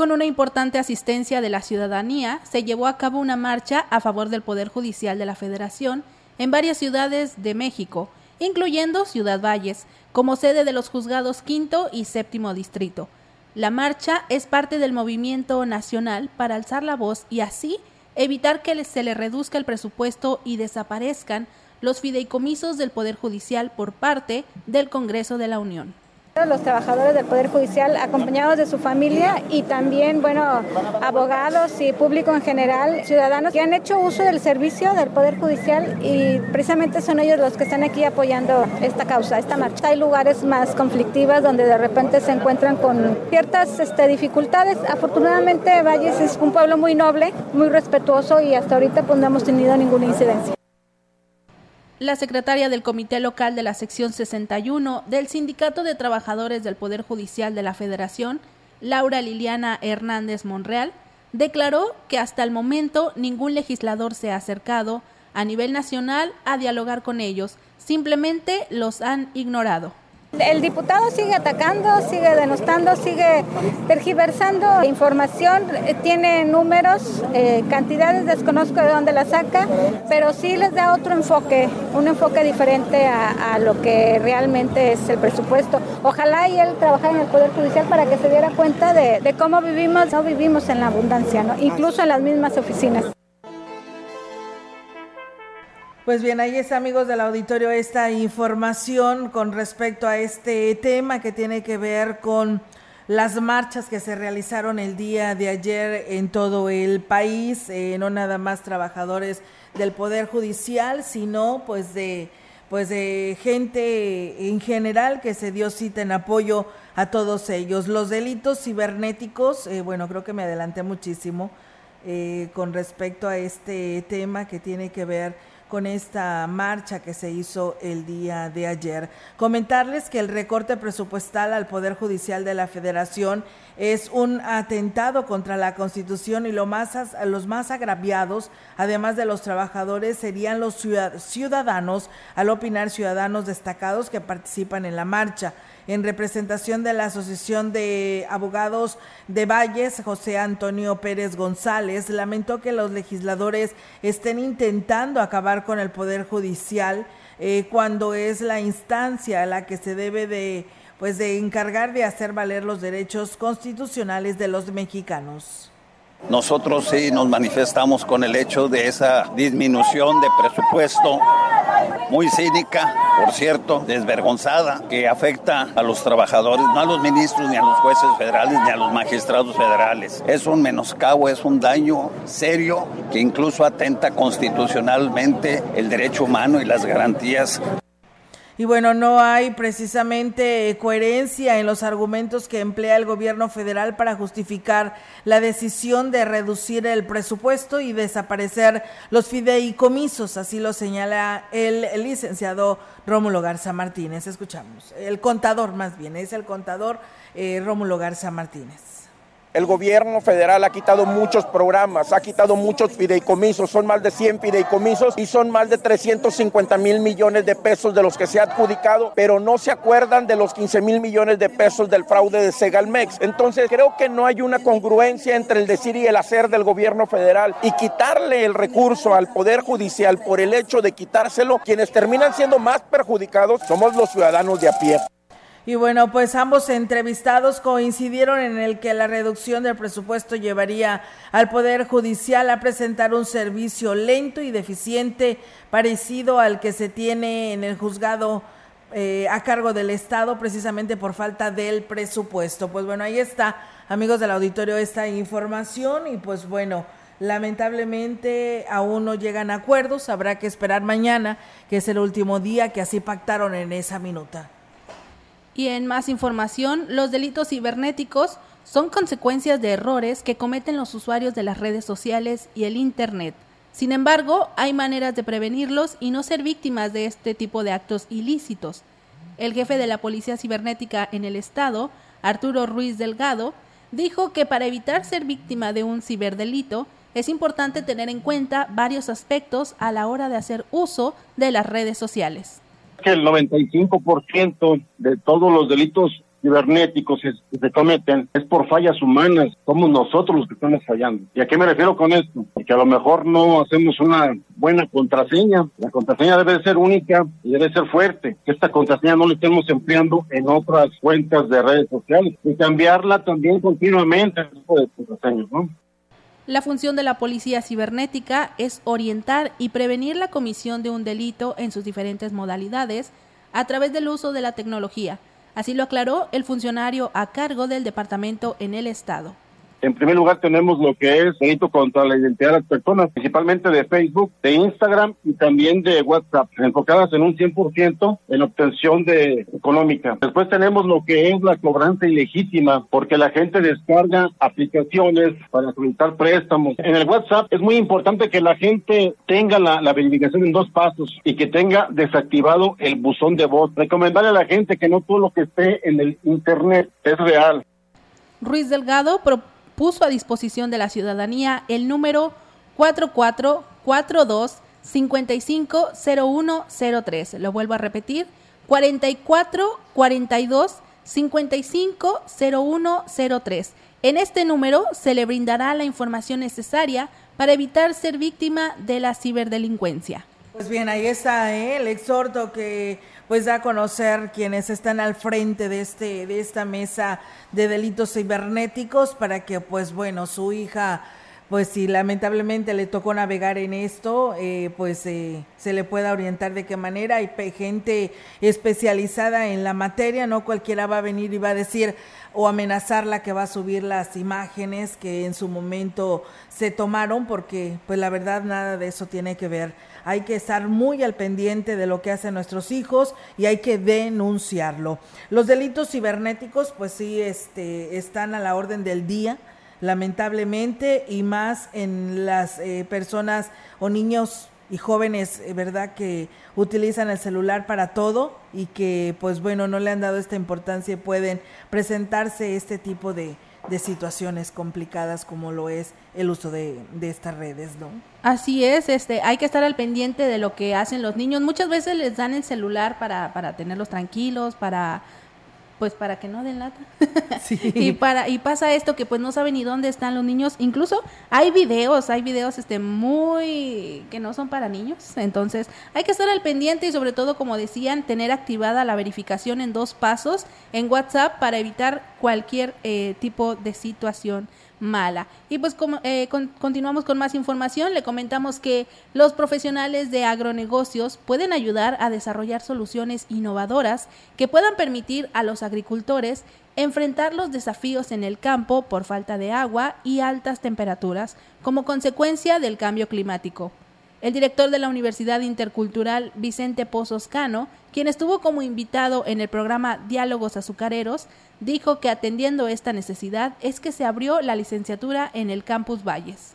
Con una importante asistencia de la ciudadanía, se llevó a cabo una marcha a favor del Poder Judicial de la Federación en varias ciudades de México, incluyendo Ciudad Valles, como sede de los juzgados quinto y séptimo distrito. La marcha es parte del movimiento nacional para alzar la voz y así evitar que se le reduzca el presupuesto y desaparezcan los fideicomisos del Poder Judicial por parte del Congreso de la Unión
los trabajadores del Poder Judicial acompañados de su familia y también, bueno, abogados y público en general, ciudadanos que han hecho uso del servicio del Poder Judicial y precisamente son ellos los que están aquí apoyando esta causa, esta marcha. Hay lugares más conflictivas donde de repente se encuentran con ciertas este, dificultades. Afortunadamente Valles es un pueblo muy noble, muy respetuoso y hasta ahorita pues no hemos tenido ninguna incidencia
la secretaria del Comité Local de la Sección 61 del Sindicato de Trabajadores del Poder Judicial de la Federación, Laura Liliana Hernández Monreal, declaró que hasta el momento ningún legislador se ha acercado a nivel nacional a dialogar con ellos, simplemente los han ignorado.
El diputado sigue atacando, sigue denostando, sigue tergiversando información, eh, tiene números, eh, cantidades, desconozco de dónde la saca, pero sí les da otro enfoque, un enfoque diferente a, lo que realmente es el presupuesto. Ojalá y él trabajara en el Poder Judicial para que se diera cuenta de, cómo vivimos, no vivimos en la abundancia, ¿no? incluso en las mismas oficinas.
Pues bien, ahí está, amigos del auditorio, esta información con respecto a este tema que tiene que ver con las marchas que se realizaron el día de ayer en todo el país, eh, no nada más trabajadores del Poder Judicial, sino pues de pues de gente en general que se dio cita en apoyo a todos ellos. Los delitos cibernéticos, eh, bueno, creo que me adelanté muchísimo eh, con respecto a este tema que tiene que ver con esta marcha que se hizo el día de ayer. Comentarles que el recorte presupuestal al Poder Judicial de la Federación es un atentado contra la Constitución y lo más, los más agraviados, además de los trabajadores, serían los ciudadanos, al opinar ciudadanos destacados que participan en la marcha en representación de la Asociación de Abogados de Valles, José Antonio Pérez González, lamentó que los legisladores estén intentando acabar con el Poder Judicial eh, cuando es la instancia a la que se debe de pues de encargar de hacer valer los derechos constitucionales de los mexicanos.
Nosotros sí nos manifestamos con el hecho de esa disminución de presupuesto muy cínica, por cierto, desvergonzada, que afecta a los trabajadores, no a los ministros, ni a los jueces federales, ni a los magistrados federales. Es un menoscabo, es un daño serio que incluso atenta constitucionalmente el derecho humano y las garantías
y bueno, no hay precisamente coherencia en los argumentos que emplea el gobierno federal para justificar la decisión de reducir el presupuesto y desaparecer los fideicomisos, así lo señala el, licenciado Rómulo Garza Martínez. Escuchamos, el contador más bien, es el contador eh, Rómulo Garza Martínez.
El gobierno federal ha quitado muchos programas, ha quitado muchos fideicomisos, son más de 100 fideicomisos y son más de 350 mil millones de pesos de los que se ha adjudicado, pero no se acuerdan de los 15 mil millones de pesos del fraude de Segalmex. Entonces creo que no hay una congruencia entre el decir y el hacer del gobierno federal y quitarle el recurso al Poder Judicial por el hecho de quitárselo, quienes terminan siendo más perjudicados somos los ciudadanos de a pie.
Y bueno, pues ambos entrevistados coincidieron en el que la reducción del presupuesto llevaría al Poder Judicial a presentar un servicio lento y deficiente parecido al que se tiene en el juzgado eh, a cargo del Estado precisamente por falta del presupuesto. Pues bueno, ahí está, amigos del auditorio, esta información y pues bueno. Lamentablemente aún no llegan a acuerdos, habrá que esperar mañana, que es el último día que así pactaron en esa minuta.
Y en más información, los delitos cibernéticos son consecuencias de errores que cometen los usuarios de las redes sociales y el Internet. Sin embargo, hay maneras de prevenirlos y no ser víctimas de este tipo de actos ilícitos. El jefe de la Policía Cibernética en el Estado, Arturo Ruiz Delgado, dijo que para evitar ser víctima de un ciberdelito, es importante tener en cuenta varios aspectos a la hora de hacer uso de las redes sociales.
Que el 95% de todos los delitos cibernéticos que se cometen es por fallas humanas. Somos nosotros los que estamos fallando. ¿Y a qué me refiero con esto? Que a lo mejor no hacemos una buena contraseña. La contraseña debe ser única y debe ser fuerte. Que esta contraseña no la estemos empleando en otras cuentas de redes sociales. Y cambiarla también continuamente, contraseñas, ¿no?
La función de la policía cibernética es orientar y prevenir la comisión de un delito en sus diferentes modalidades a través del uso de la tecnología. Así lo aclaró el funcionario a cargo del departamento en el Estado.
En primer lugar tenemos lo que es delito contra la identidad de las personas, principalmente de Facebook, de Instagram y también de WhatsApp, enfocadas en un 100% en obtención de económica. Después tenemos lo que es la cobranza ilegítima, porque la gente descarga aplicaciones para solicitar préstamos. En el WhatsApp es muy importante que la gente tenga la, la verificación en dos pasos y que tenga desactivado el buzón de voz. Recomendarle a la gente que no todo lo que esté en el Internet es real.
Ruiz Delgado puso a disposición de la ciudadanía el número 4442 550103. Lo vuelvo a repetir, 4442 550103. En este número se le brindará la información necesaria para evitar ser víctima de la ciberdelincuencia.
Pues bien, ahí está ¿eh? el exhorto que pues da a conocer quienes están al frente de este de esta mesa de delitos cibernéticos para que pues bueno su hija pues si lamentablemente le tocó navegar en esto, eh, pues eh, se le pueda orientar de qué manera. Hay gente especializada en la materia, no cualquiera va a venir y va a decir o amenazarla que va a subir las imágenes que en su momento se tomaron, porque pues la verdad nada de eso tiene que ver hay que estar muy al pendiente de lo que hacen nuestros hijos y hay que denunciarlo. Los delitos cibernéticos, pues sí, este, están a la orden del día lamentablemente, y más en las eh, personas o niños y jóvenes, eh, ¿verdad?, que utilizan el celular para todo y que, pues bueno, no le han dado esta importancia y pueden presentarse este tipo de, de situaciones complicadas como lo es el uso de, de, estas redes, ¿no?
Así es, este, hay que estar al pendiente de lo que hacen los niños. Muchas veces les dan el celular para, para tenerlos tranquilos, para pues para que no den lata. y para y pasa esto que pues no saben ni dónde están los niños. Incluso hay videos, hay videos este muy que no son para niños. Entonces, hay que estar al pendiente y sobre todo como decían, tener activada la verificación en dos pasos en WhatsApp para evitar cualquier eh, tipo de situación mala. Y pues como, eh, continuamos con más información, le comentamos que los profesionales de agronegocios pueden ayudar a desarrollar soluciones innovadoras que puedan permitir a los agricultores enfrentar los desafíos en el campo por falta de agua y altas temperaturas como consecuencia del cambio climático. El director de la Universidad Intercultural, Vicente Pozos Cano, quien estuvo como invitado en el programa Diálogos Azucareros, dijo que atendiendo esta necesidad es que se abrió la licenciatura en el Campus Valles.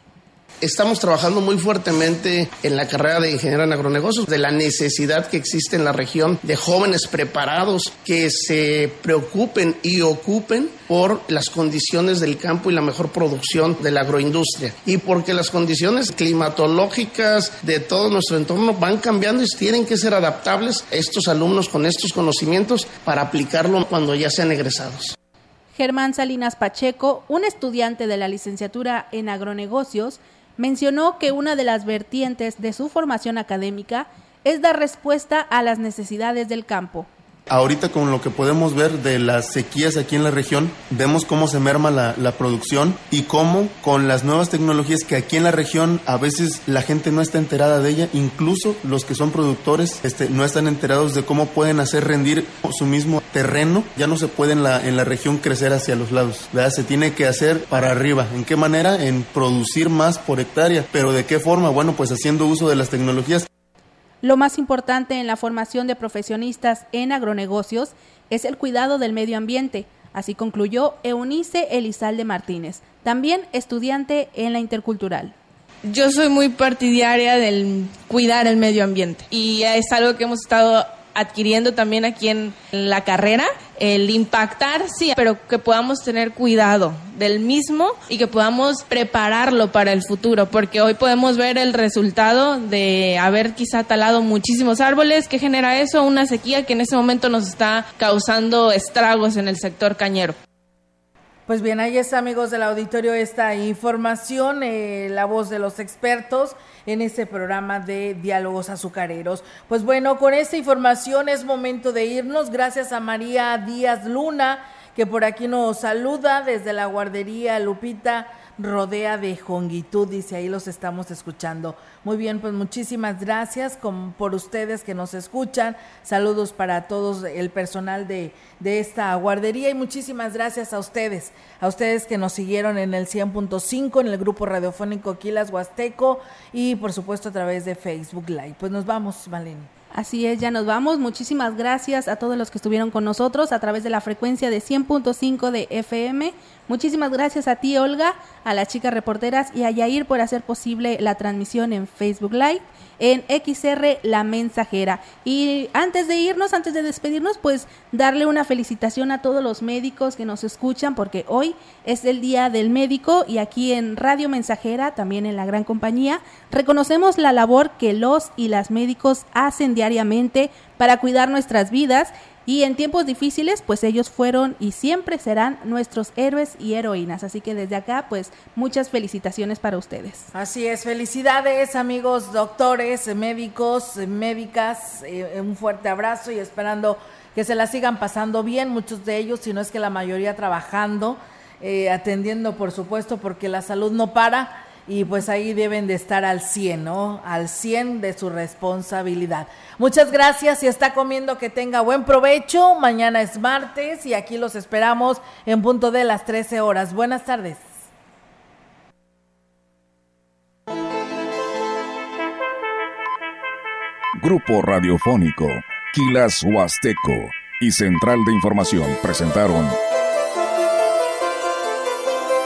Estamos trabajando muy fuertemente en la carrera de ingeniero en agronegocios, de la necesidad que existe en la región de jóvenes preparados que se preocupen y ocupen por las condiciones del campo y la mejor producción de la agroindustria. Y porque las condiciones climatológicas de todo nuestro entorno van cambiando y tienen que ser adaptables estos alumnos con estos conocimientos para aplicarlo cuando ya sean egresados.
Germán Salinas Pacheco, un estudiante de la licenciatura en agronegocios, mencionó que una de las vertientes de su formación académica es dar respuesta a las necesidades del campo.
Ahorita con lo que podemos ver de las sequías aquí en la región, vemos cómo se merma la, la, producción y cómo con las nuevas tecnologías que aquí en la región a veces la gente no está enterada de ella, incluso los que son productores este, no están enterados de cómo pueden hacer rendir su mismo terreno. Ya no se puede en la, en la región crecer hacia los lados, ¿verdad? se tiene que hacer para arriba. ¿En qué manera? En producir más por hectárea. ¿Pero de qué forma? Bueno, pues haciendo uso de las tecnologías.
Lo más importante en la formación de profesionistas en agronegocios es el cuidado del medio ambiente, así concluyó Eunice Elizalde Martínez, también estudiante en la intercultural.
Yo soy muy partidaria del cuidar el medio ambiente y es algo que hemos estado adquiriendo también aquí en la carrera, el impactar, sí, pero que podamos tener cuidado del mismo y que podamos prepararlo para el futuro, porque hoy podemos ver el resultado de haber quizá talado muchísimos árboles, que genera eso, una sequía que en ese momento nos está causando estragos en el sector cañero.
Pues bien, ahí está, amigos del auditorio, esta información, eh, la voz de los expertos en este programa de Diálogos Azucareros. Pues bueno, con esta información es momento de irnos. Gracias a María Díaz Luna, que por aquí nos saluda desde la guardería Lupita rodea de jongitud, dice ahí los estamos escuchando. Muy bien, pues muchísimas gracias por ustedes que nos escuchan. Saludos para todos el personal de, de esta guardería y muchísimas gracias a ustedes, a ustedes que nos siguieron en el 100.5, en el grupo radiofónico Quilas Huasteco y por supuesto a través de Facebook Live. Pues nos vamos, Malene.
Así es, ya nos vamos. Muchísimas gracias a todos los que estuvieron con nosotros a través de la frecuencia de 100.5 de FM. Muchísimas gracias a ti, Olga, a las chicas reporteras y a Yair por hacer posible la transmisión en Facebook Live en XR La Mensajera. Y antes de irnos, antes de despedirnos, pues darle una felicitación a todos los médicos que nos escuchan, porque hoy es el Día del Médico y aquí en Radio Mensajera, también en la gran compañía, reconocemos la labor que los y las médicos hacen diariamente para cuidar nuestras vidas y en tiempos difíciles, pues ellos fueron y siempre serán nuestros héroes y heroínas. Así que desde acá, pues muchas felicitaciones para ustedes.
Así es, felicidades amigos doctores, médicos, médicas, eh, un fuerte abrazo y esperando que se la sigan pasando bien, muchos de ellos, si no es que la mayoría trabajando, eh, atendiendo por supuesto, porque la salud no para y pues ahí deben de estar al 100, ¿no? Al 100 de su responsabilidad. Muchas gracias. Si está comiendo, que tenga buen provecho. Mañana es martes y aquí los esperamos en punto de las 13 horas. Buenas tardes.
Grupo Radiofónico, Quilas Huasteco y Central de Información presentaron